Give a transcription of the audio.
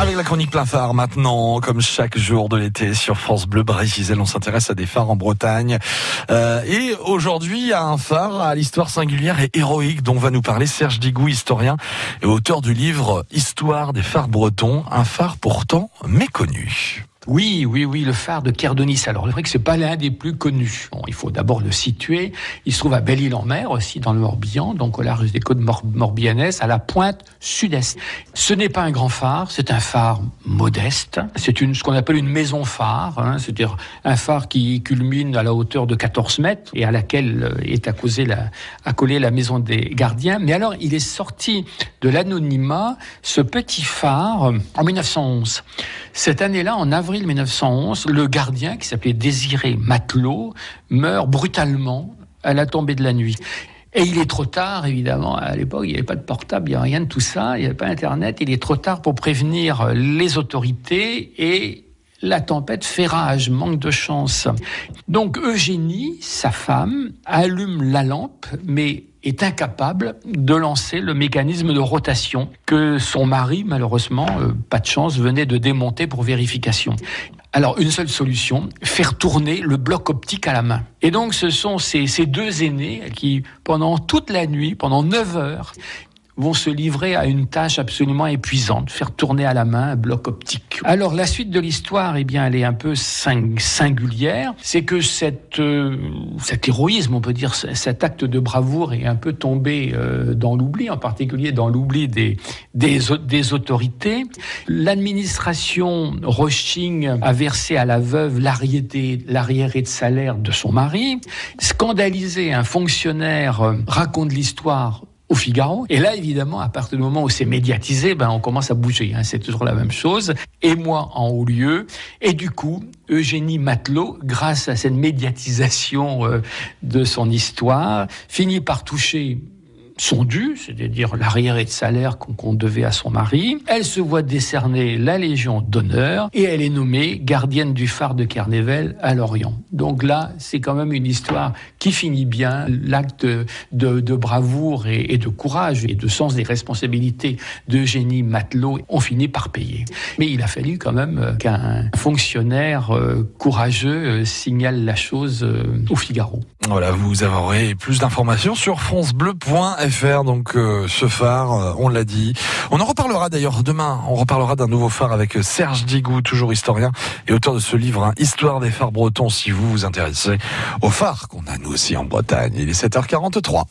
Avec la chronique plein phare maintenant, comme chaque jour de l'été sur France Bleu Brésil, on s'intéresse à des phares en Bretagne. Euh, et aujourd'hui à un phare à l'histoire singulière et héroïque dont va nous parler Serge Digou, historien et auteur du livre Histoire des phares bretons, un phare pourtant méconnu. Oui, oui, oui, le phare de Kerdonis. Alors, c'est vrai que c'est pas l'un des plus connus. Il faut d'abord le situer. Il se trouve à Belle-Île-en-Mer, aussi dans le Morbihan, donc au large des côtes morbihanaises, à la pointe sud-est. Ce n'est pas un grand phare, c'est un phare modeste. C'est ce qu'on appelle une maison phare, hein, c'est-à-dire un phare qui culmine à la hauteur de 14 mètres et à laquelle euh, est accolée la, accolée la maison des gardiens. Mais alors, il est sorti de l'anonymat, ce petit phare, en 1911. Cette année-là, en avril 1911, le gardien, qui s'appelait Désiré Matelot, meurt brutalement à la tombée de la nuit. Et il est trop tard, évidemment, à l'époque, il n'y avait pas de portable, il n'y avait rien de tout ça, il n'y avait pas Internet, il est trop tard pour prévenir les autorités et la tempête fait rage, manque de chance. Donc Eugénie, sa femme, allume la lampe, mais est incapable de lancer le mécanisme de rotation que son mari, malheureusement, euh, pas de chance, venait de démonter pour vérification. Alors, une seule solution, faire tourner le bloc optique à la main. Et donc, ce sont ces, ces deux aînés qui, pendant toute la nuit, pendant 9 heures, vont se livrer à une tâche absolument épuisante, faire tourner à la main un bloc optique. Alors la suite de l'histoire, eh bien, elle est un peu singulière. C'est que euh, cet héroïsme, on peut dire, cet acte de bravoure est un peu tombé euh, dans l'oubli, en particulier dans l'oubli des, autorités. L'administration Roching a versé à la veuve l'arriéré de salaire de son mari. Scandalisé, un fonctionnaire euh, raconte l'histoire au Figaro. Et là, évidemment, à partir du moment où c'est médiatisé, ben, on commence à bouger. Hein. C'est toujours la même chose. Et moi en haut lieu. Et du coup, Eugénie Matelot, grâce à cette médiatisation euh, de son histoire, finit par toucher son dû, c'est-à-dire l'arriéré de salaire qu'on devait à son mari. Elle se voit décerner la Légion d'honneur et elle est nommée gardienne du phare de Carnével à Lorient. Donc là, c'est quand même une histoire qui finit bien. L'acte de, bravoure et, de courage et de sens des responsabilités d'Eugénie Matelot ont fini par payer. Mais il a fallu quand même euh, qu'un fonctionnaire euh, courageux euh, signale la chose au Figaro. Voilà, vous aurez plus d'informations sur francebleu.fr faire donc euh, ce phare, euh, on l'a dit. On en reparlera d'ailleurs demain. On reparlera d'un nouveau phare avec euh, Serge Digou, toujours historien et auteur de ce livre, hein, Histoire des phares bretons. Si vous vous intéressez aux phares qu'on a nous aussi en Bretagne, il est 7h43.